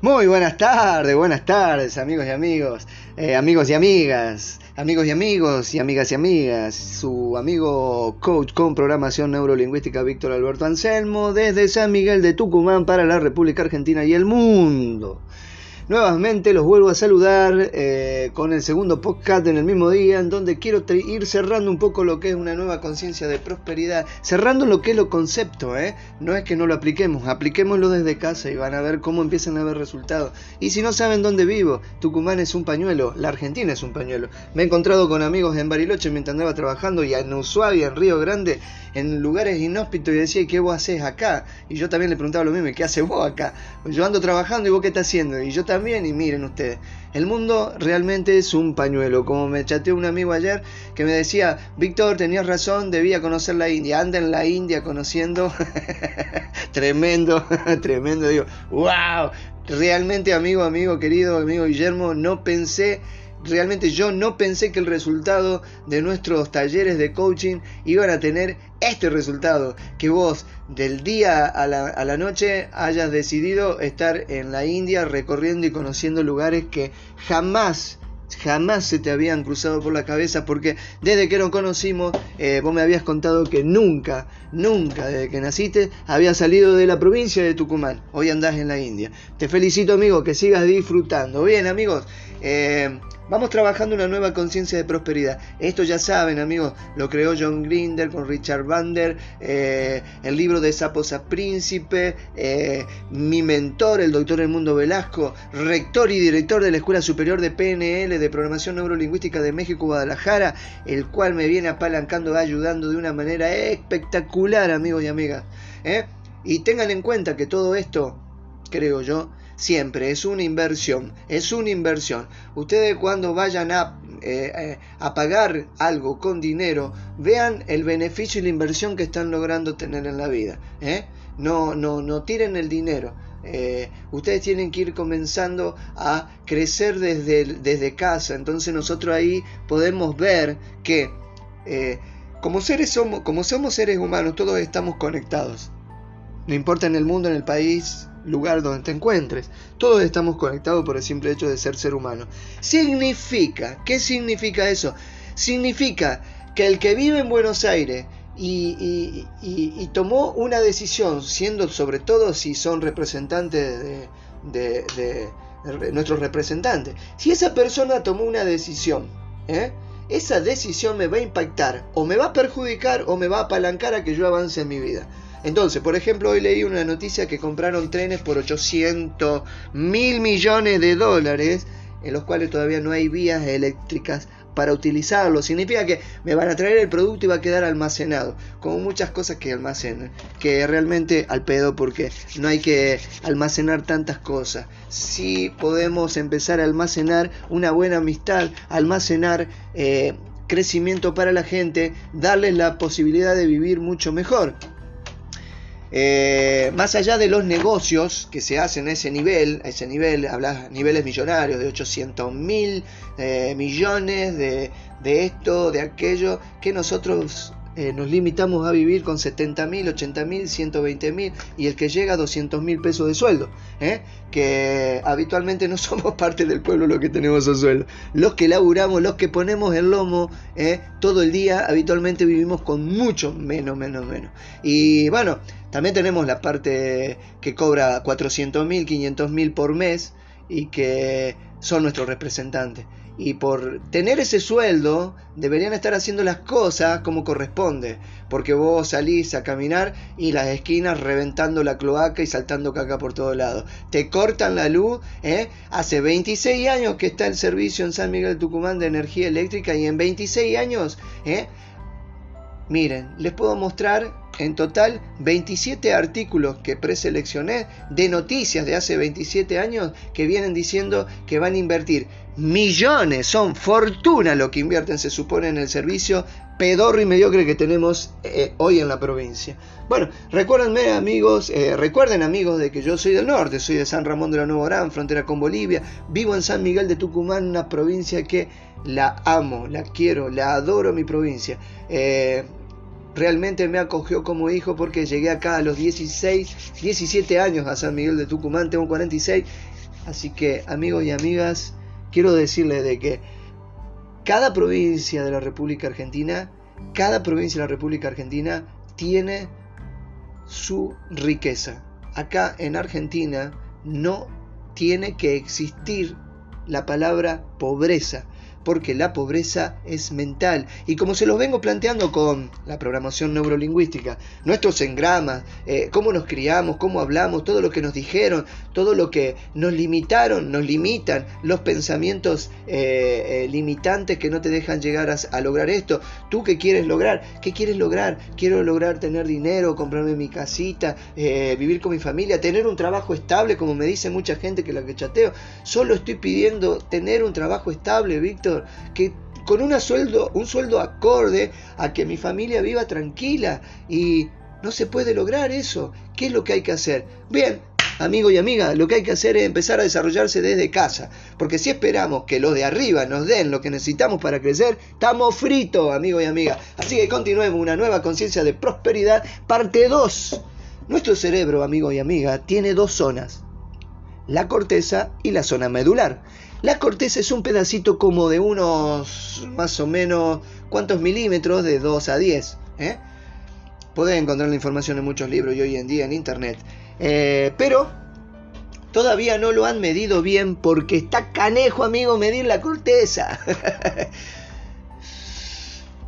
Muy buenas tardes, buenas tardes amigos y amigos, eh, amigos y amigas, amigos y amigos y amigas y amigas. Su amigo coach con programación neurolingüística Víctor Alberto Anselmo desde San Miguel de Tucumán para la República Argentina y el mundo. Nuevamente los vuelvo a saludar eh, con el segundo podcast en el mismo día, en donde quiero ir cerrando un poco lo que es una nueva conciencia de prosperidad, cerrando lo que es lo concepto, ¿eh? no es que no lo apliquemos, apliquémoslo desde casa y van a ver cómo empiezan a ver resultados. Y si no saben dónde vivo, Tucumán es un pañuelo, la Argentina es un pañuelo. Me he encontrado con amigos en Bariloche mientras andaba trabajando y en Ushuaia, en Río Grande, en lugares inhóspitos y decía, ¿qué vos haces acá? Y yo también le preguntaba lo mismo, ¿qué haces vos acá? Yo ando trabajando y vos qué estás haciendo? Y yo y miren ustedes, el mundo realmente es un pañuelo, como me chateó un amigo ayer que me decía, Víctor, tenías razón, debía conocer la India, anda en la India conociendo, tremendo, tremendo, digo, wow, realmente amigo, amigo, querido, amigo Guillermo, no pensé realmente yo no pensé que el resultado de nuestros talleres de coaching iban a tener este resultado, que vos del día a la, noche hayas decidido estar en la India recorriendo y conociendo lugares que jamás jamás se te habían cruzado por la cabeza porque desde que nos conocimos eh, vos me habías contado que nunca, nunca desde que naciste había salido de la provincia de Tucumán. Hoy andás en la India. Te felicito amigo, que sigas disfrutando. Bien amigos, eh, Vamos trabajando una nueva conciencia de prosperidad. Esto ya saben, amigos, lo creó John Grinder con Richard Vander, eh, el libro de Sapos Príncipe, eh, mi mentor, el doctor Mundo Velasco, rector y director de la Escuela Superior de PNL de Programación Neurolingüística de México, Guadalajara, el cual me viene apalancando, ayudando de una manera espectacular, amigos y amigas. Y tengan en cuenta que todo esto, creo yo, siempre, es una inversión, es una inversión. Ustedes cuando vayan a, eh, eh, pagar algo con dinero, vean el beneficio y la inversión que están logrando tener en la vida. ¿eh? No, no, no tiren el dinero. ustedes tienen que ir comenzando a crecer desde, desde casa. Entonces nosotros ahí podemos ver que como, seres somos, como somos seres humanos, todos estamos conectados. No importa en el mundo, en el país, lugar donde te encuentres. Todos estamos conectados por el simple hecho de ser ser humano. Significa, ¿qué significa eso? Significa que el que vive en Buenos Aires y, tomó una decisión, siendo sobre todo si son representantes de, nuestros representantes, si esa persona tomó una decisión, ¿eh? esa decisión me va a impactar, o me va a perjudicar, o me va a apalancar a que yo avance en mi vida. Entonces, por ejemplo, hoy leí una noticia que compraron trenes por 800 mil millones de dólares, en los cuales todavía no hay vías eléctricas para utilizarlo. Significa que me van a traer el producto y va a quedar almacenado. Como muchas cosas que almacenan. Que realmente al pedo porque no hay que almacenar tantas cosas. Si podemos empezar a almacenar una buena amistad, almacenar eh, crecimiento para la gente, darles la posibilidad de vivir mucho mejor. Eh, más allá de los negocios que se hacen a ese nivel, a ese nivel, hablas niveles millonarios de 800 mil eh, millones de, de, esto, de aquello, que nosotros eh, nos limitamos a vivir con 70 mil, 80 mil, 120 mil y el que llega a 200 mil pesos de sueldo, que habitualmente no somos parte del pueblo los que tenemos esos sueldos. Los que laburamos, los que ponemos el lomo todo el día, habitualmente vivimos con mucho menos, menos, menos. Y bueno, también tenemos la parte que cobra 400 mil, 500 mil por mes y que son nuestros representantes. Y por tener ese sueldo deberían estar haciendo las cosas como corresponde. Porque vos salís a caminar y las esquinas reventando la cloaca y saltando caca por todos lados. Te cortan la luz. ¿eh? Hace 26 años que está el servicio en San Miguel de Tucumán de energía eléctrica y en 26 años... ¿eh? Miren, les puedo mostrar en total 27 artículos que preseleccioné de noticias de hace 27 años que vienen diciendo que van a invertir millones, son fortuna lo que invierten, se supone, en el servicio pedorro y mediocre que tenemos eh, hoy en la provincia. Bueno, recuérdenme amigos, eh, recuerden amigos de que yo soy del norte, soy de San Ramón de la Nueva Orán, frontera con Bolivia, vivo en San Miguel de Tucumán, una provincia que la amo, la quiero, la adoro mi provincia. Eh, realmente me acogió como hijo porque llegué acá a los 16, 17 años a San Miguel de Tucumán, tengo 46. Así que amigos y amigas, quiero decirles de que cada provincia de la República Argentina, cada provincia de la República Argentina tiene su riqueza. Acá en Argentina no tiene que existir la palabra pobreza porque la pobreza es mental. Y como se los vengo planteando con la programación neurolingüística, nuestros engramas, eh, cómo nos criamos, cómo hablamos, todo lo que nos dijeron, todo lo que nos limitaron, nos limitan, los pensamientos eh, eh, limitantes que no te dejan llegar a, lograr esto. ¿Tú qué quieres lograr? ¿Qué quieres lograr? Quiero lograr tener dinero, comprarme mi casita, vivir con mi familia, tener un trabajo estable, como me dice mucha gente que la que chateo. Solo estoy pidiendo tener un trabajo estable, Víctor que con una sueldo, un sueldo acorde a que mi familia viva tranquila y no se puede lograr eso. ¿Qué es lo que hay que hacer? Bien, amigo y amiga, lo que hay que hacer es empezar a desarrollarse desde casa, porque si esperamos que los de arriba nos den lo que necesitamos para crecer, estamos fritos, amigo y amiga. Así que continuemos una nueva conciencia de prosperidad, parte 2. Nuestro cerebro, amigo y amiga, tiene dos zonas, la corteza y la zona medular. La corteza es un pedacito como de unos más o menos, ¿cuántos milímetros? De 2 a 10. ¿eh? Podés encontrar la información en muchos libros y hoy en día en internet. Eh, pero todavía no lo han medido bien porque está canejo, amigo, medir la corteza.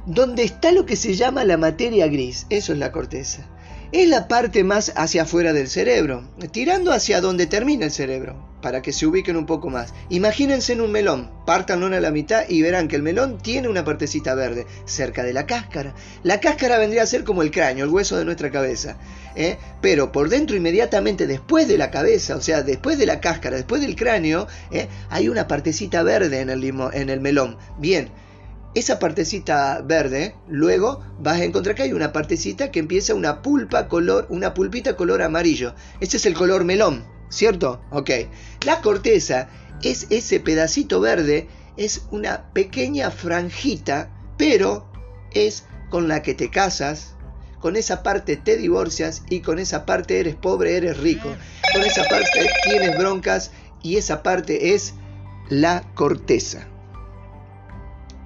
Donde está lo que se llama la materia gris, eso es la corteza es la parte más hacia afuera del cerebro, tirando hacia donde termina el cerebro, para que se ubiquen un poco más. Imagínense en un melón, pártanlo a la mitad y verán que el melón tiene una partecita verde, cerca de la cáscara. La cáscara vendría a ser como el cráneo, el hueso de nuestra cabeza. ¿eh? Pero por dentro, inmediatamente después de la cabeza, o sea, después de la cáscara, después del cráneo, ¿eh? hay una partecita verde en el, en el melón. Bien, esa partecita verde, luego vas a encontrar que hay una partecita que empieza una pulpa color, una pulpita color amarillo. Ese es el color melón, ¿cierto? Ok. La corteza es ese pedacito verde, es una pequeña franjita, pero es con la que te casas, con esa parte te divorcias y con esa parte eres pobre, eres rico. Con esa parte tienes broncas y esa parte es la corteza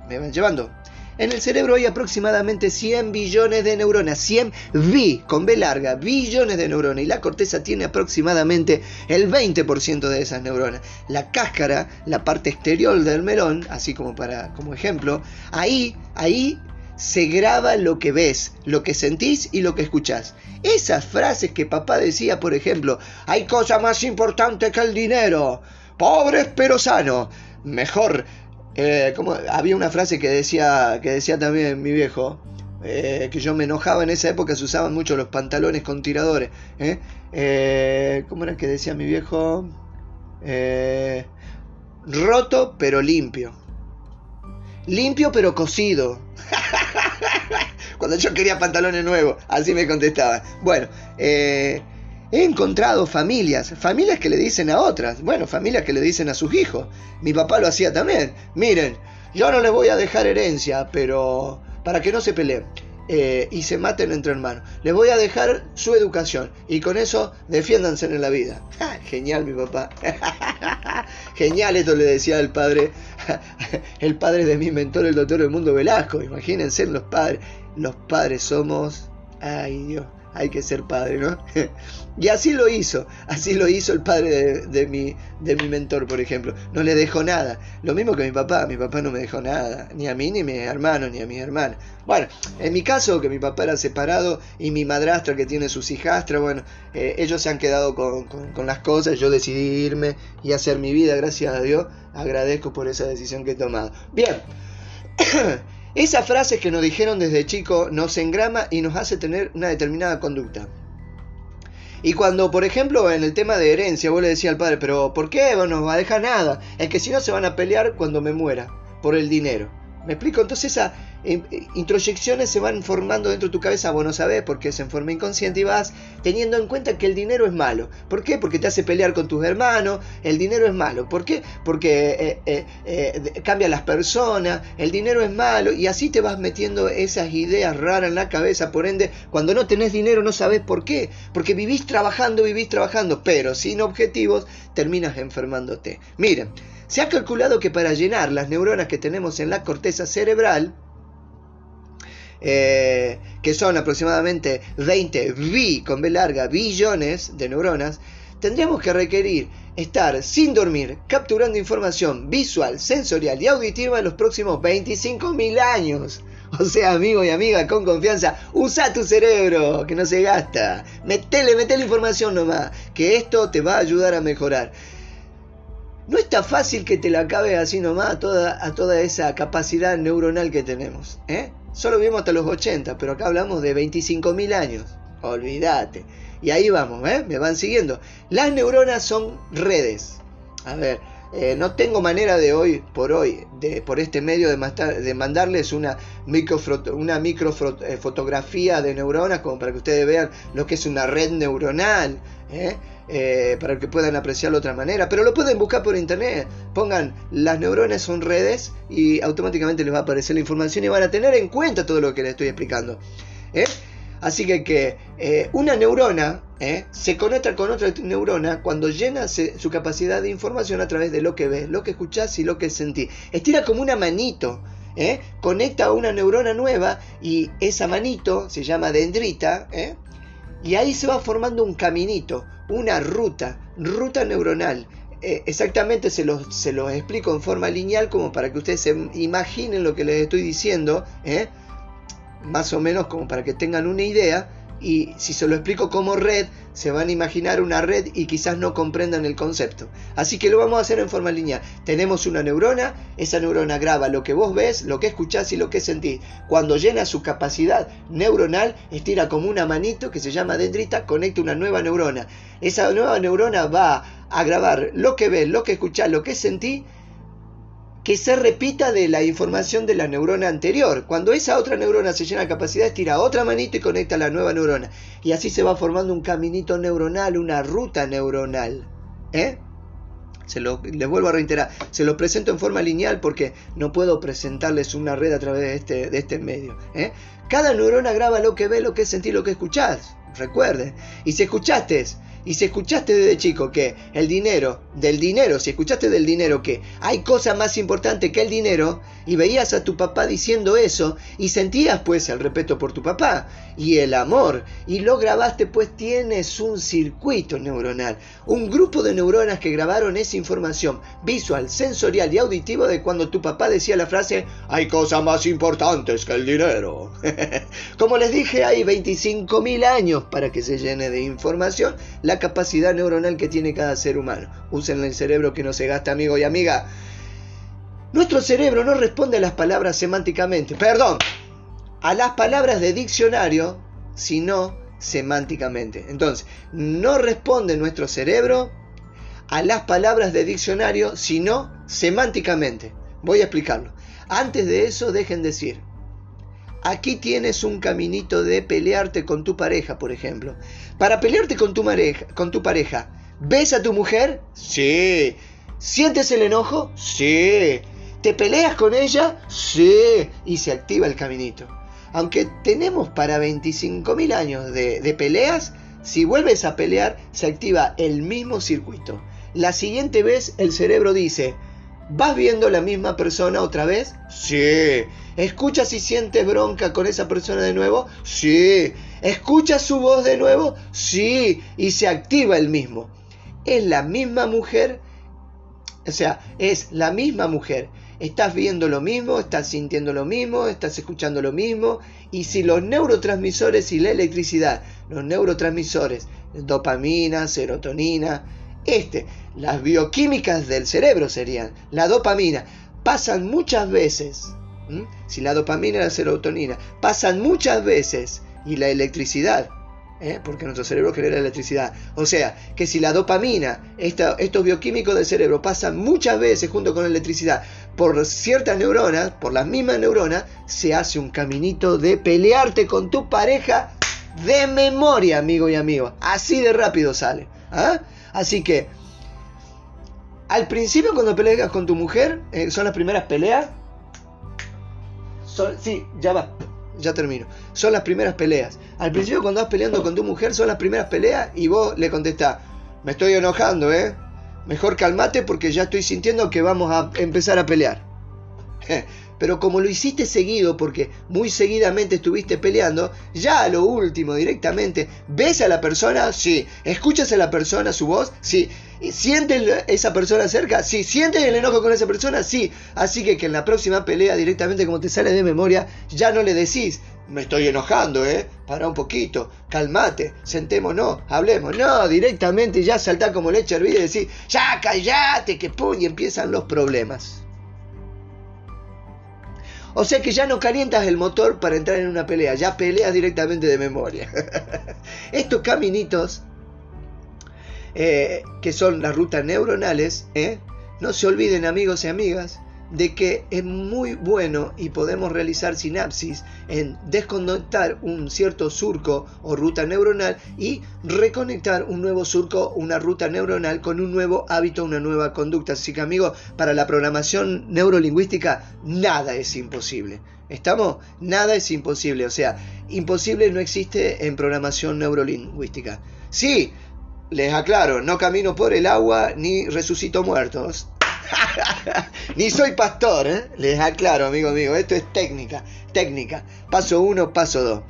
me van llevando. En el cerebro hay aproximadamente 100 billones de neuronas, 100 bi, con B larga, billones de neuronas, y la corteza tiene aproximadamente el 20% de esas neuronas. La cáscara, la parte exterior del melón, así como para como ejemplo, ahí, ahí se graba lo que ves, lo que sentís y lo que escuchás. Esas frases que papá decía, por ejemplo, hay cosa más importante que el dinero, pobres pero sanos, mejor eh, como, había una frase que decía, que decía también mi viejo, eh, que yo me enojaba en esa época, se usaban mucho los pantalones con tiradores. ¿eh? ¿Cómo era que decía mi viejo? roto pero limpio. Limpio pero cosido. Cuando yo quería pantalones nuevos, así me contestaban. Bueno, He encontrado familias, familias que le dicen a otras, bueno, familias que le dicen a sus hijos. Mi papá lo hacía también. Miren, yo no les voy a dejar herencia, pero para que no se peleen. Eh, y se maten entre hermanos. Les voy a dejar su educación y con eso defiéndanse en la vida. Genial mi papá. Genial esto le decía el padre, el padre de mi mentor, el doctor del mundo Velasco. Imagínense los padres. Los padres somos... Ay Dios hay que ser padre, ¿no? y así lo hizo, así lo hizo el padre de, mi, de mi mentor, por ejemplo. No le dejó nada. Lo mismo que mi papá, mi papá no me dejó nada, ni a mí, ni a mi hermano, ni a mi hermana. Bueno, en mi caso, que mi papá era separado y mi madrastra que tiene sus hijastras, bueno, eh, ellos se han quedado con, con las cosas, yo decidí irme y hacer mi vida, gracias a Dios, agradezco por esa decisión que he tomado. Bien. Esa frase que nos dijeron desde chico nos engrama y nos hace tener una determinada conducta. Y cuando, por ejemplo, en el tema de herencia, vos le decías al padre, pero ¿por qué no nos va a dejar nada? Es que si no se van a pelear cuando me muera, por el dinero. ¿Me explico? Entonces esa, introyecciones se van formando dentro de tu cabeza, vos no sabés porque es en forma inconsciente y vas teniendo en cuenta que el dinero es malo. ¿Por qué? Porque te hace pelear con tus hermanos, el dinero es malo. ¿Por qué? Porque eh, eh, cambia las personas, el dinero es malo y así te vas metiendo esas ideas raras en la cabeza. Por ende, cuando no tenés dinero no sabés por qué. Porque vivís trabajando, vivís trabajando, pero sin objetivos terminas enfermándote. Miren, se ha calculado que para llenar las neuronas que tenemos en la corteza cerebral, eh, que son aproximadamente 20 bi, con B larga, billones de neuronas, tendríamos que requerir estar sin dormir, capturando información visual, sensorial y auditiva en los próximos 25.000 años. O sea, amigo y amiga, con confianza, usa tu cerebro, que no se gasta. Metele, metele información nomás, que esto te va a ayudar a mejorar. No está fácil que te la acabe así nomás a toda, a toda esa capacidad neuronal que tenemos. ¿eh? Solo vivimos hasta los 80, pero acá hablamos de 25.000 años. Olvídate. Y ahí vamos, ¿eh? Me van siguiendo. Las neuronas son redes. A ver, eh, no tengo manera de hoy por hoy, de, por este medio, de, mandarles una micro, una micro eh, de neuronas como para que ustedes vean lo que es una red neuronal. ¿eh? para que puedan apreciarlo de otra manera. Pero lo pueden buscar por internet. Pongan las neuronas son redes y automáticamente les va a aparecer la información y van a tener en cuenta todo lo que les estoy explicando. Así que, que eh, una neurona eh, se conecta con otra neurona cuando llena su capacidad de información a través de lo que ves, lo que escuchás y lo que sentís. Estira como una manito. Eh, conecta a una neurona nueva y esa manito se llama dendrita y ahí se va formando un caminito, una ruta, ruta neuronal. exactamente se los, se explico en forma lineal como para que ustedes se imaginen lo que les estoy diciendo más o menos como para que tengan una idea y si se lo explico como red, se van a imaginar una red y quizás no comprendan el concepto. Así que lo vamos a hacer en forma lineal. Tenemos una neurona, esa neurona graba lo que vos ves, lo que escuchás y lo que sentís. Cuando llena su capacidad neuronal, estira como una manito que se llama dendrita, conecta una nueva neurona. Esa nueva neurona va a grabar lo que ves, lo que escuchás, lo que sentís que se repita de la información de la neurona anterior. Cuando esa otra neurona se llena de capacidad, estira otra manito y conecta la nueva neurona. Y así se va formando un caminito neuronal, una ruta neuronal. ¿Eh? Se lo, les vuelvo a reiterar, se lo presento en forma lineal porque no puedo presentarles una red a través de este, de este medio. ¿eh? Cada neurona graba lo que ve, lo que sentís, lo que escuchás. Recuerden. Y si escuchaste y si escuchaste desde chico que el dinero, del dinero, si escuchaste del dinero que hay cosa más importante que el dinero, y veías a tu papá diciendo eso, y sentías pues el respeto por tu papá, y el amor, y lo grabaste pues tienes un circuito neuronal, un grupo de neuronas que grabaron esa información visual, sensorial y auditivo de cuando tu papá decía la frase, hay cosas más importantes que el dinero. Como les dije, hay 25.000 años para que se llene de información la capacidad neuronal que tiene cada ser humano. Usen el cerebro que no se gasta, amigo y amiga. Nuestro cerebro no responde a las palabras semánticamente, perdón, a las palabras de diccionario, sino semánticamente. Entonces, no responde nuestro cerebro a las palabras de diccionario, sino semánticamente. Voy a explicarlo. Antes de eso, dejen decir, aquí tienes un caminito de pelearte con tu pareja, por ejemplo. Para pelearte con tu, pareja, con tu pareja, ¿ves a tu mujer? Sí. ¿Sientes el enojo? Sí. ¿Te peleas con ella? Sí. Y se activa el caminito. Aunque tenemos para 25.000 años de, de peleas, si vuelves a pelear, se activa el mismo circuito. La siguiente vez el cerebro dice, ¿vas viendo la misma persona otra vez? Sí. ¿Escuchas y sientes bronca con esa persona de nuevo? Sí. ¿Escuchas su voz de nuevo? Sí. Y se activa el mismo. Es la misma mujer. O sea, es la misma mujer. Estás viendo lo mismo, estás sintiendo lo mismo, estás escuchando lo mismo. Y si los neurotransmisores y la electricidad, los neurotransmisores, dopamina, serotonina, este, las bioquímicas del cerebro serían, la dopamina, pasan muchas veces si la dopamina y la serotonina pasan muchas veces y la electricidad, ¿eh? porque nuestro cerebro genera electricidad, o sea, que si la dopamina, estos bioquímicos del cerebro pasan muchas veces junto con la electricidad, por ciertas neuronas, por las mismas neuronas, se hace un caminito de pelearte con tu pareja de memoria, amigo y amigo. Así de rápido sale. ¿ah? Así que, al principio cuando peleas con tu mujer, eh, son las primeras peleas. Sí, ya va, ya termino. Son las primeras peleas. Al principio cuando vas peleando con tu mujer, son las primeras peleas y vos le contestás, me estoy enojando, ¿eh? Mejor calmate porque ya estoy sintiendo que vamos a empezar a pelear. Pero como lo hiciste seguido, porque muy seguidamente estuviste peleando, ya a lo último directamente, ¿ves a la persona? Sí. ¿Escuchas a la persona su voz? Sí. ¿Sientes esa persona cerca? Sí. ¿Sientes el enojo con esa persona? Sí. Así que que en la próxima pelea directamente como te sale de memoria, ya no le decís, me estoy enojando, ¿eh? Para un poquito, calmate, sentémonos, hablemos. No, directamente ya saltar como leche hervida y decir, ya callate, que pum, y empiezan los problemas. O sea que ya no calientas el motor para entrar en una pelea, ya peleas directamente de memoria. Estos caminitos, eh, que son las rutas neuronales, ¿eh? no se olviden amigos y amigas, de que es muy bueno y podemos realizar sinapsis en desconectar un cierto surco o ruta neuronal y reconectar un nuevo surco, una ruta neuronal con un nuevo hábito, una nueva conducta. Así que amigos, para la programación neurolingüística nada es imposible. ¿Estamos? Nada es imposible. O sea, imposible no existe en programación neurolingüística. Sí, les aclaro, no camino por el agua ni resucito muertos. Ni soy pastor, ¿eh? les aclaro, amigo mío, esto es técnica, técnica. Paso uno, paso dos.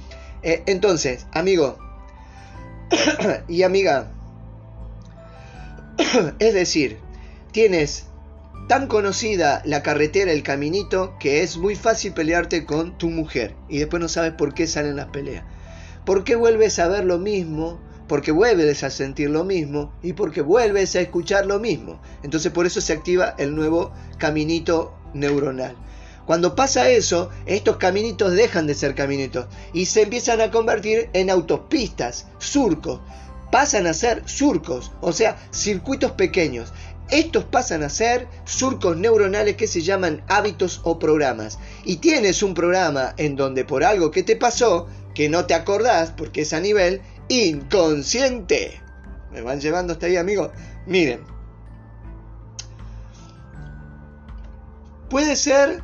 Eh, entonces, amigo y amiga, es decir, tienes tan conocida la carretera, el caminito, que es muy fácil pelearte con tu mujer y después no sabes por qué salen las peleas. ¿Por qué vuelves a ver lo mismo? Porque vuelves a sentir lo mismo y porque vuelves a escuchar lo mismo. Entonces por eso se activa el nuevo caminito neuronal. Cuando pasa eso, estos caminitos dejan de ser caminitos y se empiezan a convertir en autopistas, surcos. Pasan a ser surcos, o sea, circuitos pequeños. Estos pasan a ser surcos neuronales que se llaman hábitos o programas. Y tienes un programa en donde por algo que te pasó, que no te acordás porque es a nivel, inconsciente. Me van llevando hasta ahí, amigos. Miren. Puede ser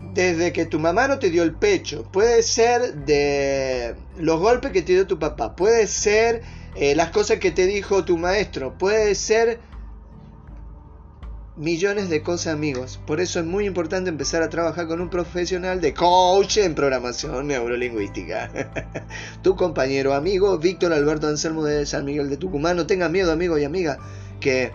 desde que tu mamá no te dio el pecho, puede ser de los golpes que te dio tu papá, puede ser eh, las cosas que te dijo tu maestro, puede ser millones de cosas amigos. Por eso es muy importante empezar a trabajar con un profesional de coach en programación neurolingüística. tu compañero amigo Víctor Alberto Anselmo de San Miguel de Tucumán. No tengas miedo amigo y amiga que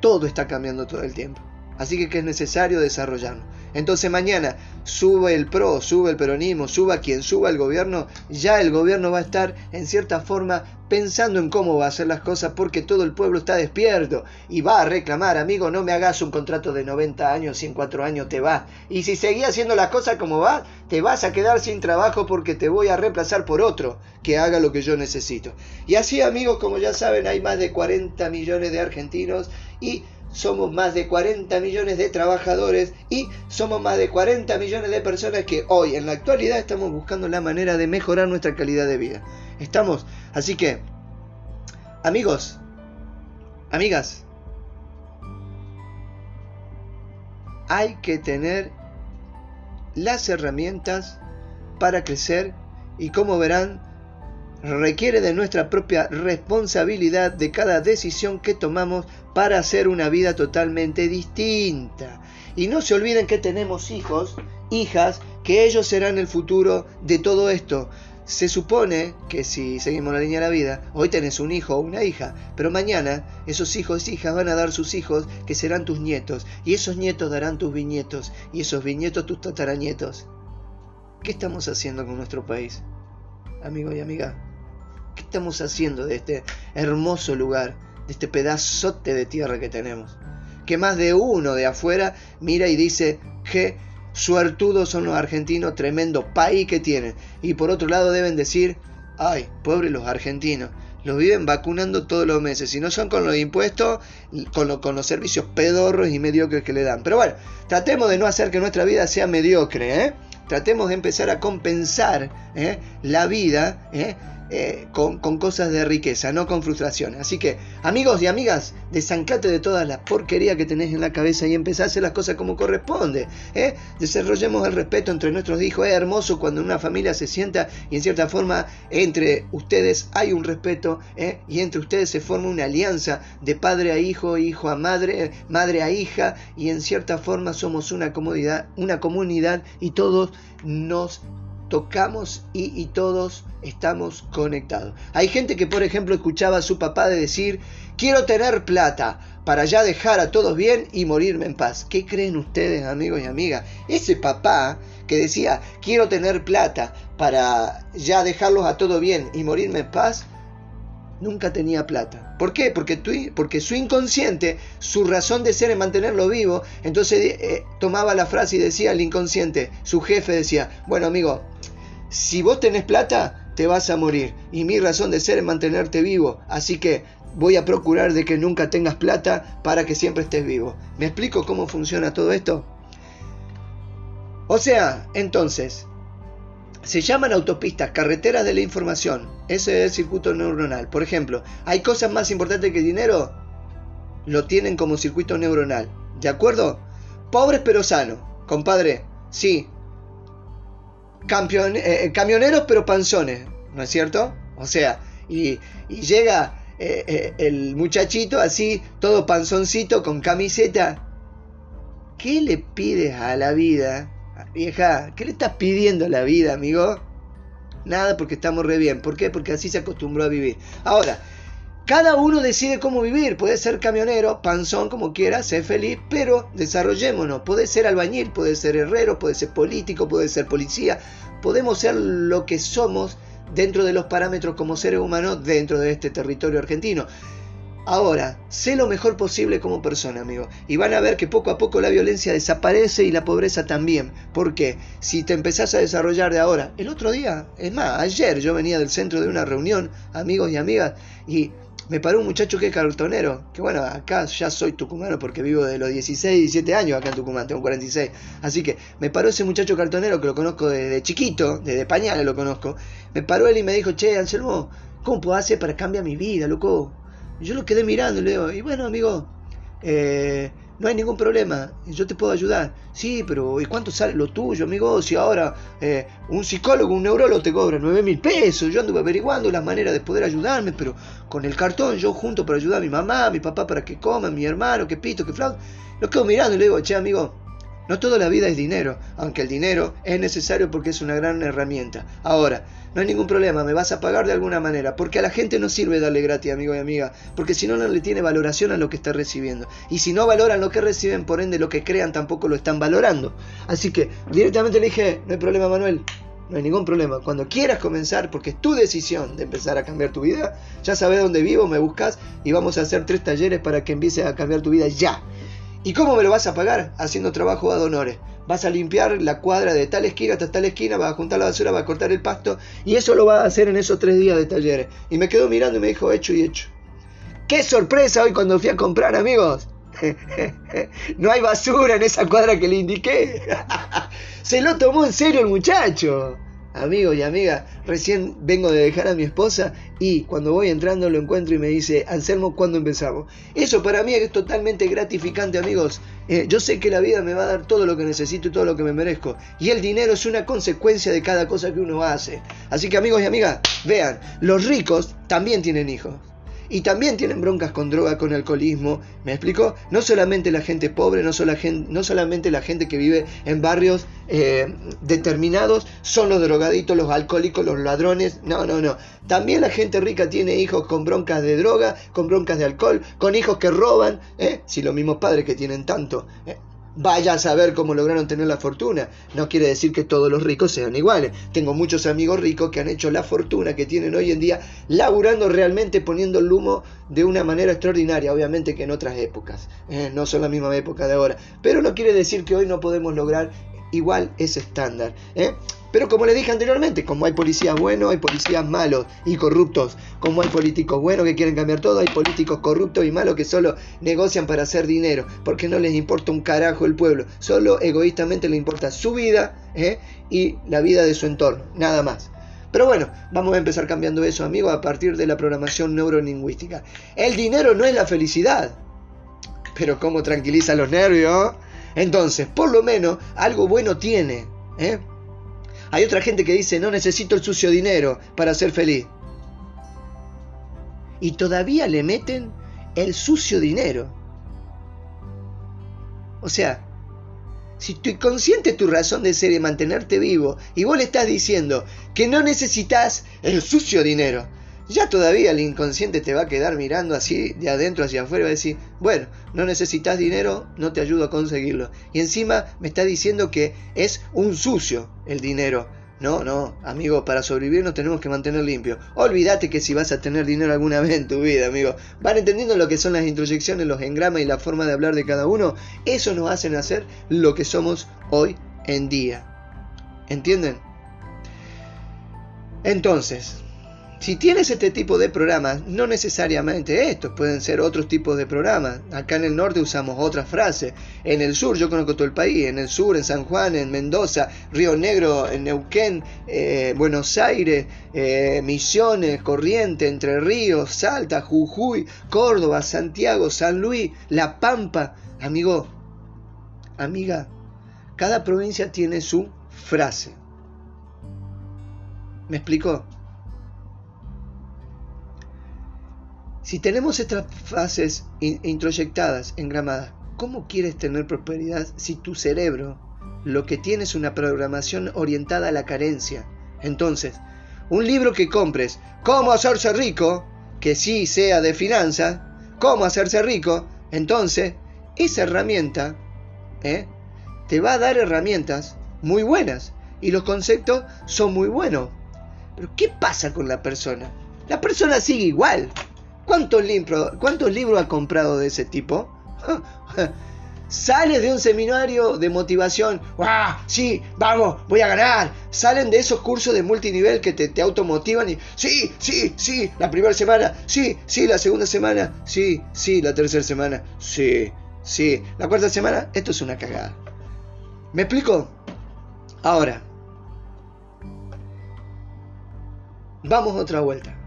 todo está cambiando todo el tiempo. Así que, que es necesario desarrollarlo. Entonces mañana sube el PRO, sube el peronismo, suba quien suba el gobierno, ya el gobierno va a estar en cierta forma pensando en cómo va a hacer las cosas porque todo el pueblo está despierto y va a reclamar, amigo, no me hagas un contrato de 90 años y en 4 años te vas. Y si seguís haciendo las cosas como va, te vas a quedar sin trabajo porque te voy a reemplazar por otro que haga lo que yo necesito. Y así, amigos, como ya saben, hay más de 40 millones de argentinos y somos más de 40 millones de trabajadores y somos más de 40 millones de personas que hoy en la actualidad estamos buscando la manera de mejorar nuestra calidad de vida. Estamos, así que, amigos, amigas, hay que tener las herramientas para crecer y como verán, requiere de nuestra propia responsabilidad de cada decisión que tomamos para hacer una vida totalmente distinta. Y no se olviden que tenemos hijos, hijas, que ellos serán el futuro de todo esto. Se supone que si seguimos la línea de la vida, hoy tenés un hijo o una hija, pero mañana esos hijos e hijas van a dar sus hijos que serán tus nietos, y esos nietos darán tus bisnietos, y esos bisnietos tus tataranietos. ¿Qué estamos haciendo con nuestro país, amigo y amiga? ¿Qué estamos haciendo de este hermoso lugar, de este pedazote de tierra que tenemos? Que más de uno de afuera mira y dice que suertudos son los argentinos, tremendo país que tienen. Y por otro lado deben decir, ay, pobres los argentinos, los viven vacunando todos los meses. Si no son con los impuestos, con, con los servicios pedorros y mediocres que le dan. Pero bueno, tratemos de no hacer que nuestra vida sea mediocre, ¿eh? Tratemos de empezar a compensar ¿eh? la vida ¿eh? Eh, con, cosas de riqueza, no con frustraciones. Así que, amigos y amigas, desancate de toda la porquería que tenés en la cabeza y empezá a hacer las cosas como corresponde. ¿eh? Desarrollemos el respeto entre nuestros hijos. Es hermoso cuando una familia se sienta y en cierta forma entre ustedes hay un respeto ¿eh? y entre ustedes se forma una alianza de padre a hijo, hijo a madre, madre a hija y en cierta forma somos una una comunidad y todos nos tocamos y, todos estamos conectados. Hay gente que, por ejemplo, escuchaba a su papá de decir, quiero tener plata para ya dejar a todos bien y morirme en paz. ¿Qué creen ustedes, amigos y amigas? Ese papá que decía, quiero tener plata para ya dejarlos a todos bien y morirme en paz, nunca tenía plata. ¿Por qué? Porque, porque su inconsciente, su razón de ser es mantenerlo vivo, entonces eh, tomaba la frase y decía al inconsciente, su jefe decía, bueno amigo, si vos tenés plata, te vas a morir. Y mi razón de ser es mantenerte vivo. Así que voy a procurar de que nunca tengas plata para que siempre estés vivo. ¿Me explico cómo funciona todo esto? O sea, entonces, se llaman autopistas, carreteras de la información. Ese es el circuito neuronal. Por ejemplo, ¿hay cosas más importantes que dinero? Lo tienen como circuito neuronal. ¿De acuerdo? Pobres pero sanos. Compadre, sí, eh, eh, camioneros pero panzones, ¿no es cierto? O sea, y, llega eh, el muchachito así, todo panzoncito, con camiseta. ¿Qué le pides a la vida, vieja? ¿Qué le estás pidiendo a la vida, amigo? Nada, porque estamos re bien. ¿Por qué? Porque así se acostumbró a vivir. Ahora, cada uno decide cómo vivir. Puede ser camionero, panzón, como quiera, ser feliz, pero desarrollémonos. Puede ser albañil, puede ser herrero, puede ser político, puede ser policía. Podemos ser lo que somos dentro de los parámetros como seres humanos dentro de este territorio argentino. Ahora, sé lo mejor posible como persona, amigo. Y van a ver que poco a poco la violencia desaparece y la pobreza también. Porque si te empezás a desarrollar de ahora, el otro día, es más, ayer yo venía del centro de una reunión, amigos y amigas, y me paró un muchacho que es cartonero, que bueno, acá ya soy tucumano porque vivo de los 16, 17 años acá en Tucumán, tengo 46. Así que me paró ese muchacho cartonero que lo conozco desde chiquito, desde pañales lo conozco. Me paró él y me dijo, che, Anselmo, ¿cómo puedo hacer para cambiar mi vida, loco? yo lo quedé mirando y le digo, y bueno, amigo, eh, no hay ningún problema, yo te puedo ayudar. Sí, pero ¿y cuánto sale lo tuyo, amigo? Si ahora eh, un psicólogo, un neurólogo te cobra 9 mil pesos, yo anduve averiguando la manera de poder ayudarme, pero con el cartón yo junto para ayudar a mi mamá, a mi papá para que coman, mi hermano, que pito, que flauta. Lo quedo mirando y le digo, che, amigo, no toda la vida es dinero, aunque el dinero es necesario porque es una gran herramienta. Ahora, no hay ningún problema, me vas a pagar de alguna manera, porque a la gente no sirve darle gratis, amigo y amiga, porque si no, no le tiene valoración a lo que está recibiendo. Y si no valoran lo que reciben, por ende lo que crean tampoco lo están valorando. Así que directamente le dije, no hay problema, Manuel, no hay ningún problema. Cuando quieras comenzar, porque es tu decisión de empezar a cambiar tu vida, ya sabes dónde vivo, me buscas y vamos a hacer tres talleres para que empieces a cambiar tu vida ya. ¿Y cómo me lo vas a pagar? Haciendo trabajo ad honores. Vas a limpiar la cuadra de tal esquina hasta tal esquina, vas a juntar la basura, vas a cortar el pasto y eso lo vas a hacer en esos tres días de talleres. Y me quedó mirando y me dijo, hecho y hecho. ¡Qué sorpresa hoy cuando fui a comprar, amigos! no hay basura en esa cuadra que le indiqué. Se lo tomó en serio el muchacho. Amigos y amigas, recién vengo de dejar a mi esposa y cuando voy entrando lo encuentro y me dice, Anselmo, ¿cuándo empezamos? Eso para mí es totalmente gratificante, amigos. Eh, yo sé que la vida me va a dar todo lo que necesito y todo lo que me merezco. Y el dinero es una consecuencia de cada cosa que uno hace. Así que amigos y amigas, vean, los ricos también tienen hijos y también tienen broncas con droga, con alcoholismo. ¿Me explico? No solamente la gente pobre, no, solamente la gente que vive en barrios eh, determinados son los drogaditos, los alcohólicos, los ladrones. No, no, no. También la gente rica tiene hijos con broncas de droga, con broncas de alcohol, con hijos que roban. ¿eh? Si los mismos padres que tienen tanto. ¿eh? Vaya a saber cómo lograron tener la fortuna. No quiere decir que todos los ricos sean iguales. Tengo muchos amigos ricos que han hecho la fortuna que tienen hoy en día, laburando realmente, poniendo el humo de una manera extraordinaria. Obviamente que en otras épocas, eh, no son la misma época de ahora. Pero no quiere decir que hoy no podemos lograr igual ese estándar. ¿eh? Pero como les dije anteriormente, como hay policías buenos, hay policías malos y corruptos. Como hay políticos buenos que quieren cambiar todo, hay políticos corruptos y malos que solo negocian para hacer dinero. Porque no les importa un carajo el pueblo. Solo egoístamente les importa su vida ¿eh? y la vida de su entorno. Nada más. Pero bueno, vamos a empezar cambiando eso, amigos, a partir de la programación neurolingüística. El dinero no es la felicidad. Pero cómo tranquiliza los nervios. Entonces, por lo menos, algo bueno tiene. ¿eh? Hay otra gente que dice, no necesito el sucio dinero para ser feliz. Y todavía le meten el sucio dinero. O sea, si tu inconsciente es tu razón de ser y mantenerte vivo, y vos le estás diciendo que no necesitas el sucio dinero, ya todavía el inconsciente te va a quedar mirando así de adentro hacia afuera y va a decir, bueno, no necesitas dinero, no te ayudo a conseguirlo. Y encima me está diciendo que es un sucio el dinero. No, no, amigo, para sobrevivir nos tenemos que mantener limpios. Olvídate que si vas a tener dinero alguna vez en tu vida, amigo. Van entendiendo lo que son las introyecciones, los engramas y la forma de hablar de cada uno. Eso nos hacen hacer lo que somos hoy en día. ¿Entienden? Entonces, si tienes este tipo de programas, no necesariamente estos, pueden ser otros tipos de programas. Acá en el norte usamos otras frases. En el sur, yo conozco todo el país, en el sur, en San Juan, en Mendoza, Río Negro, en Neuquén, eh, Buenos Aires, eh, Misiones, Corriente, Entre Ríos, Salta, Jujuy, Córdoba, Santiago, San Luis, La Pampa. Amigo, amiga, cada provincia tiene su frase. ¿Me explicó? Si tenemos estas fases introyectadas, engramadas, ¿cómo quieres tener prosperidad si tu cerebro lo que tiene es una programación orientada a la carencia? Entonces, un libro que compres, ¿Cómo hacerse rico? que sí sea de finanza, ¿cómo hacerse rico? Entonces, esa herramienta ¿eh? te va a dar herramientas muy buenas y los conceptos son muy buenos. Pero ¿qué pasa con la persona? La persona sigue igual. ¿Cuántos, libros, ¿Cuántos libros ha comprado de ese tipo? Sales de un seminario de motivación, ¡Wow! Sí, vamos, voy a ganar. Salen de esos cursos de multinivel que te, te, automotivan y, sí, sí, sí, la primera semana, sí, sí, la segunda semana, sí, sí, la tercera semana, sí, sí, la cuarta semana, esto es una cagada. ¿Me explico? Ahora, vamos otra vuelta.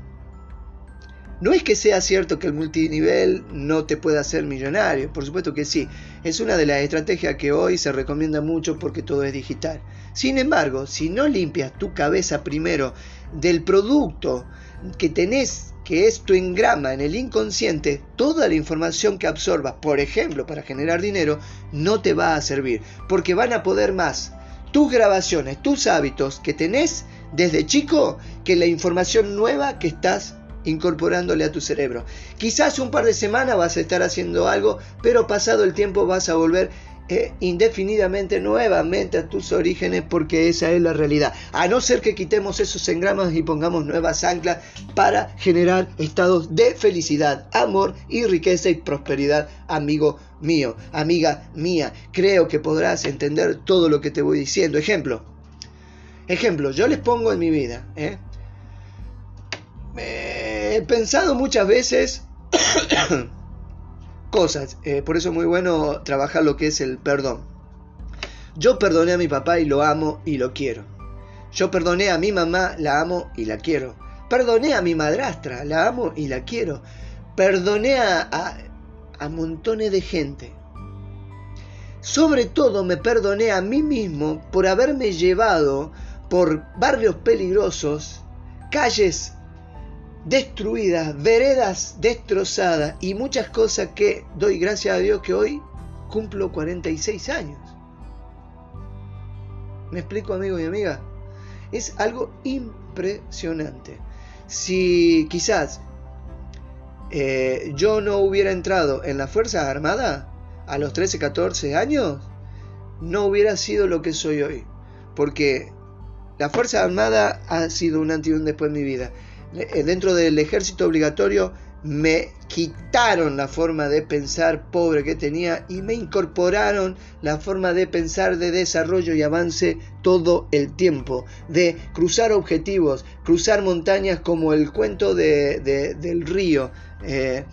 No es que sea cierto que el multinivel no te pueda hacer millonario, por supuesto que sí. Es una de las estrategias que hoy se recomienda mucho porque todo es digital. Sin embargo, si no limpias tu cabeza primero del producto que tenés, que es tu engrama en el inconsciente, toda la información que absorbas, por ejemplo, para generar dinero, no te va a servir, porque van a poder más tus grabaciones, tus hábitos que tenés desde chico, que la información nueva que estás incorporándole a tu cerebro. Quizás un par de semanas vas a estar haciendo algo, pero pasado el tiempo vas a volver eh, indefinidamente nuevamente a tus orígenes porque esa es la realidad. A no ser que quitemos esos engramas y pongamos nuevas anclas para generar estados de felicidad, amor y riqueza y prosperidad, amigo mío, amiga mía. Creo que podrás entender todo lo que te voy diciendo. Ejemplo. Ejemplo, yo les pongo en mi vida. ¿eh? He pensado muchas veces cosas. Eh, por eso es muy bueno trabajar lo que es el perdón. Yo perdoné a mi papá y lo amo y lo quiero. Yo perdoné a mi mamá, la amo y la quiero. Perdoné a mi madrastra, la amo y la quiero. Perdoné a, a, a montones de gente. Sobre todo me perdoné a mí mismo por haberme llevado por barrios peligrosos, calles destruidas, veredas destrozadas y muchas cosas que doy gracias a Dios que hoy cumplo 46 años. ¿Me explico amigos y amigas? Es algo impresionante. Si quizás eh, yo no hubiera entrado en las Fuerzas Armadas a los 13, 14 años, no hubiera sido lo que soy hoy. Porque la Fuerza Armada ha sido un antes y un después en mi vida. Eh, dentro del ejército obligatorio me quitaron la forma de pensar pobre que tenía y me incorporaron la forma de pensar de desarrollo y avance todo el tiempo, de cruzar objetivos, cruzar montañas como el cuento de, del río. Eh,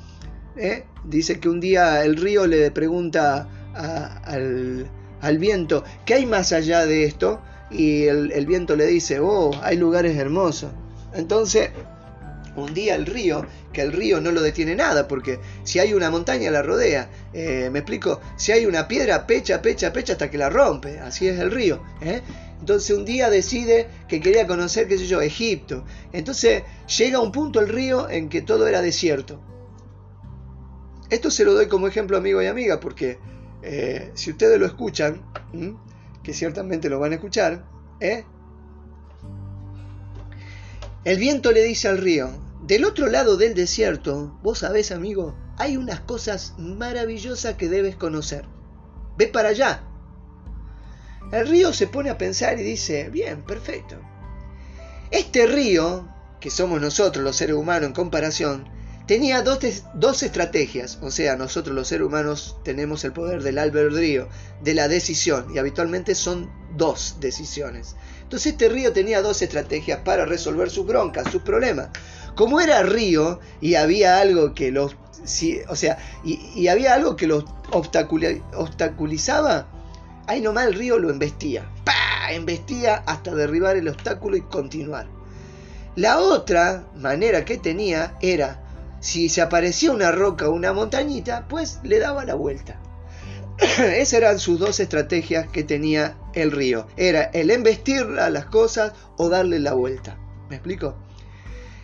eh, dice que un día el río le pregunta al, al, viento, ¿qué hay más allá de esto? Y el, el viento le dice, oh, hay lugares hermosos. Entonces, un día el río, que el río no lo detiene nada, porque si hay una montaña la rodea, eh, me explico, si hay una piedra, pecha, pecha, pecha hasta que la rompe, así es el río. ¿eh? Entonces un día decide que quería conocer, qué sé yo, Egipto. Entonces llega un punto el río en que todo era desierto. Esto se lo doy como ejemplo amigo y amiga, porque eh, si ustedes lo escuchan, que ciertamente lo van a escuchar, ¿eh? El viento le dice al río, del otro lado del desierto, vos sabés amigo, hay unas cosas maravillosas que debes conocer. Ve para allá. El río se pone a pensar y dice, bien, perfecto. Este río, que somos nosotros los seres humanos en comparación, tenía dos, dos, estrategias, o sea, nosotros los seres humanos tenemos el poder del albedrío, de la decisión, y habitualmente son dos decisiones. Entonces este río tenía dos estrategias para resolver sus broncas, sus problemas. Como era río y había algo que los, o sea, y, había algo que los obstaculizaba, ahí nomás el río lo embestía. ¡Pah! Embestía hasta derribar el obstáculo y continuar. La otra manera que tenía era, si se aparecía una roca o una montañita, pues le daba la vuelta. Esas eran sus dos estrategias que tenía el río. Era el embestir a las cosas o darle la vuelta. ¿Me explico?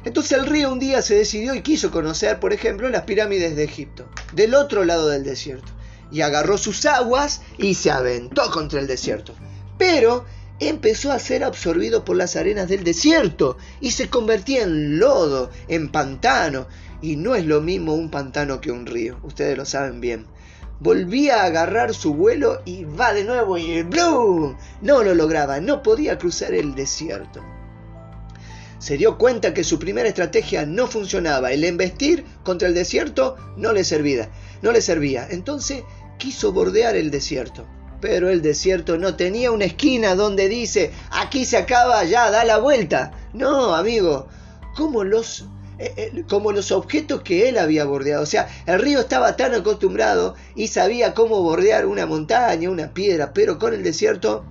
Entonces el río un día se decidió y quiso conocer, por ejemplo, las pirámides de Egipto, del otro lado del desierto. Y agarró sus aguas y se aventó contra el desierto. Pero empezó a ser absorbido por las arenas del desierto y se convertía en lodo, en pantano. Y no es lo mismo un pantano que un río, ustedes lo saben bien volvía a agarrar su vuelo y va de nuevo y ¡blum! No lo lograba, no podía cruzar el desierto. Se dio cuenta que su primera estrategia no funcionaba, el embestir contra el desierto no le servía, no le servía. Entonces quiso bordear el desierto. Pero el desierto no tenía una esquina donde dice, aquí se acaba, ya da la vuelta. No, amigo, ¿cómo los como los objetos que él había bordeado. O sea, el río estaba tan acostumbrado y sabía cómo bordear una montaña, una piedra, pero con el desierto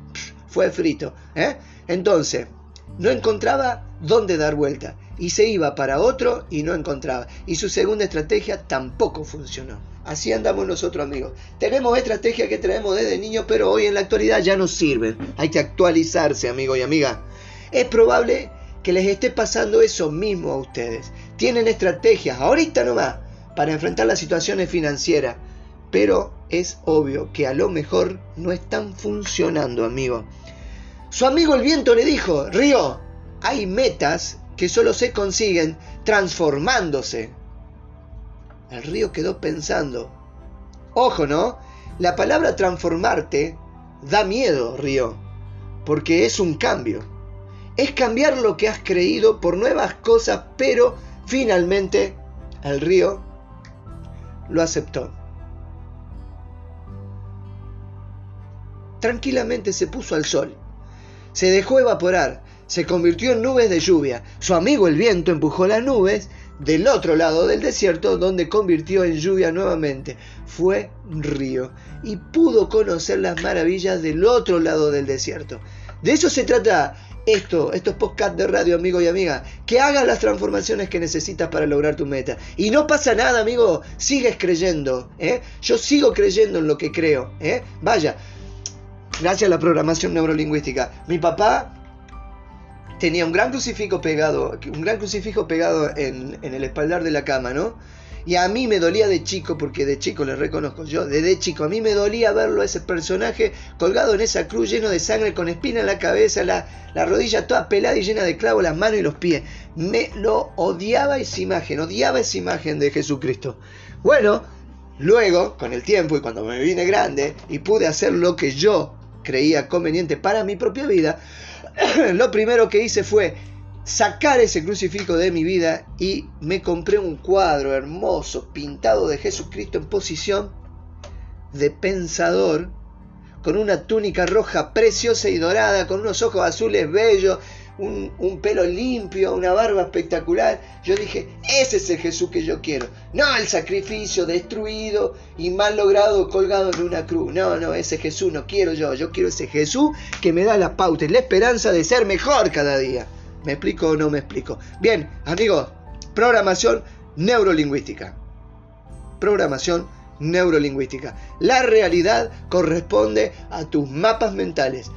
fue frito. ¿eh? Entonces, no encontraba dónde dar vuelta y se iba para otro y no encontraba. Y su segunda estrategia tampoco funcionó. Así andamos nosotros amigos. Tenemos estrategias que traemos desde niños, pero hoy en la actualidad ya no sirven. Hay que actualizarse, amigo y amiga. Es probable que les esté pasando eso mismo a ustedes. Tienen estrategias, ahorita nomás, para enfrentar las situaciones financieras, pero es obvio que a lo mejor no están funcionando, amigo. Su amigo el viento le dijo, Río, hay metas que solo se consiguen transformándose. El río quedó pensando, ojo, ¿no? La palabra transformarte da miedo, Río, porque es un cambio es cambiar lo que has creído por nuevas cosas, pero finalmente el río lo aceptó. Tranquilamente se puso al sol, se dejó evaporar, se convirtió en nubes de lluvia. Su amigo el viento empujó las nubes del otro lado del desierto donde convirtió en lluvia nuevamente. Fue un río y pudo conocer las maravillas del otro lado del desierto. De eso se trata esto, estos podcasts de radio, amigo y amiga, que hagas las transformaciones que necesitas para lograr tu meta. Y no pasa nada, amigo, sigues creyendo, ¿eh? Yo sigo creyendo en lo que creo, ¿eh? Vaya, gracias a la programación neurolingüística. Mi papá tenía un gran crucifijo pegado, un gran crucifijo pegado en, en el espaldar de la cama, ¿no? Y a mí me dolía de chico, porque de chico le reconozco yo, de chico, a mí me dolía verlo, ese personaje colgado en esa cruz lleno de sangre, con espina en la cabeza, la, la rodilla toda pelada y llena de clavos, las manos y los pies. Me lo odiaba esa imagen, odiaba esa imagen de Jesucristo. Bueno, luego, con el tiempo y cuando me vine grande y pude hacer lo que yo creía conveniente para mi propia vida, lo primero que hice fue sacar ese crucifijo de mi vida y me compré un cuadro hermoso pintado de Jesucristo en posición de pensador con una túnica roja preciosa y dorada, con unos ojos azules bellos, un, pelo limpio, una barba espectacular. Yo dije, ese es el Jesús que yo quiero. No el sacrificio destruido y mal logrado colgado en una cruz. No, no, ese Jesús no quiero yo. Yo quiero ese Jesús que me da la pauta y la esperanza de ser mejor cada día. ¿Me explico o no me explico? Bien, amigos, programación neurolingüística. Programación neurolingüística. La realidad corresponde a tus mapas mentales.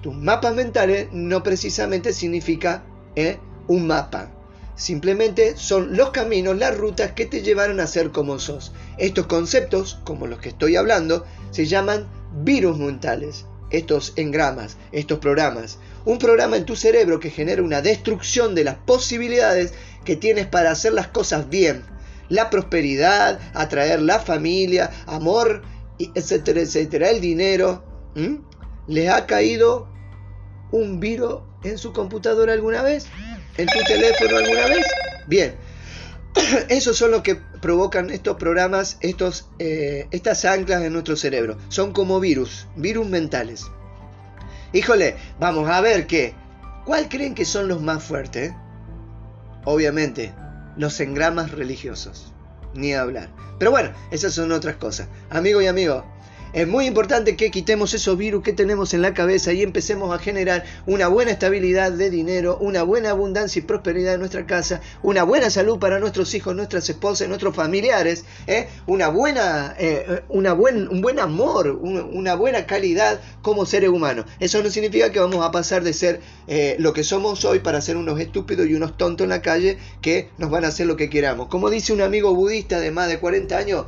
Tus mapas mentales no precisamente significa ¿eh? un mapa. Simplemente son los caminos, las rutas que te llevaron a ser como sos. Estos conceptos, como los que estoy hablando, se llaman virus mentales. Estos engramas, estos programas. Un programa en tu cerebro que genera una destrucción de las posibilidades que tienes para hacer las cosas bien. La prosperidad, atraer la familia, amor, etcétera, etcétera. El dinero. ¿Les ha caído un virus en su computadora alguna vez? ¿En tu teléfono alguna vez? Bien. Esos son los que provocan estos programas, estos, eh, estas anclas en nuestro cerebro. Son como virus, virus mentales. Híjole, vamos a ver qué. ¿Cuál creen que son los más fuertes? Obviamente, los engramas religiosos. Ni hablar. Pero bueno, esas son otras cosas. Amigo y amigo, es muy importante que quitemos esos virus que tenemos en la cabeza y empecemos a generar una buena estabilidad de dinero, una buena abundancia y prosperidad en nuestra casa, una buena salud para nuestros hijos, nuestras esposas, nuestros familiares, ¿eh? una buena, eh, una buen, un buen amor, una buena calidad como seres humanos. Eso no significa que vamos a pasar de ser eh, lo que somos hoy para ser unos estúpidos y unos tontos en la calle que nos van a hacer lo que queramos. Como dice un amigo budista de más de 40 años,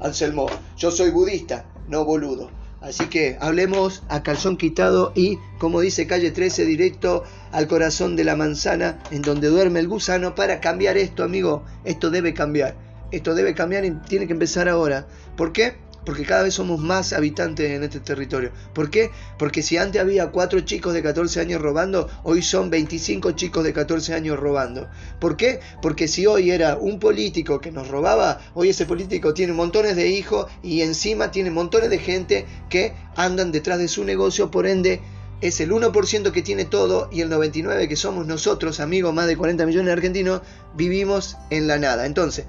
Anselmo, yo soy budista no boludo. Así que hablemos a calzón quitado y, como dice calle 13, directo al corazón de la manzana en donde duerme el gusano para cambiar esto, amigo. Esto debe cambiar. Esto debe cambiar y tiene que empezar ahora. ¿Por qué? Porque cada vez somos más habitantes en este territorio. ¿Por qué? Porque si antes había cuatro chicos de 14 años robando, hoy son 25 chicos de 14 años robando. ¿Por qué? Porque si hoy era un político que nos robaba, hoy ese político tiene montones de hijos y encima tiene montones de gente que andan detrás de su negocio, por ende es el 1% que tiene todo y el 99% que somos nosotros, amigos, más de 40 millones de argentinos, vivimos en la nada. Entonces,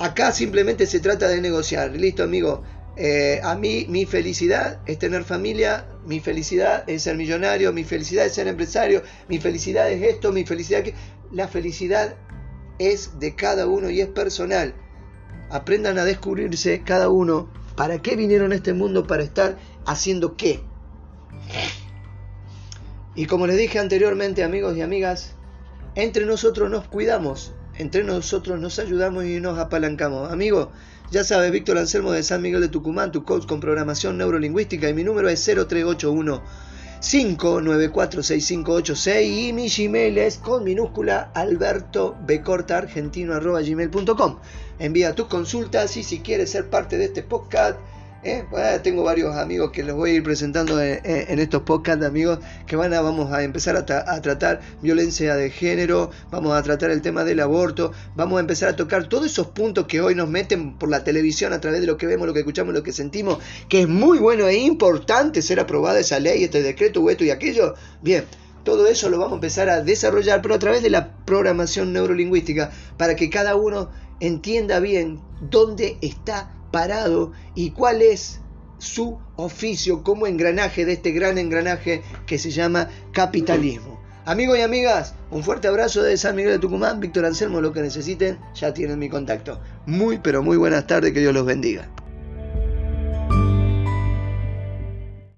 Acá simplemente se trata de negociar. Listo, amigo. Eh, a mí mi felicidad es tener familia, mi felicidad es ser millonario, mi felicidad es ser empresario, mi felicidad es esto, mi felicidad que... La felicidad es de cada uno y es personal. Aprendan a descubrirse cada uno para qué vinieron a este mundo, para estar haciendo qué. Y como les dije anteriormente, amigos y amigas, entre nosotros nos cuidamos, entre nosotros nos ayudamos y nos apalancamos. Amigo, ya sabes, Víctor Anselmo de San Miguel de Tucumán, tu coach con programación neurolingüística y mi número es 0381 5946586 y mi Gmail es con minúscula alberto gmail.com. Envía tus consultas y si quieres ser parte de este podcast ¿Eh? tengo varios amigos que los voy a ir presentando en, estos podcasts, amigos, que van a, vamos a empezar a, tratar violencia de género, vamos a tratar el tema del aborto, vamos a empezar a tocar todos esos puntos que hoy nos meten por la televisión a través de lo que vemos, lo que escuchamos, lo que sentimos, que es muy bueno e importante ser aprobada esa ley, este decreto, esto y aquello. Bien, todo eso lo vamos a empezar a desarrollar, pero a través de la programación neurolingüística, para que cada uno entienda bien dónde está parado y cuál es su oficio como engranaje de este gran engranaje que se llama capitalismo. Amigos y amigas, un fuerte abrazo de San Miguel de Tucumán, Víctor Anselmo, lo que necesiten, ya tienen mi contacto. Muy, pero muy buenas tardes, que Dios los bendiga.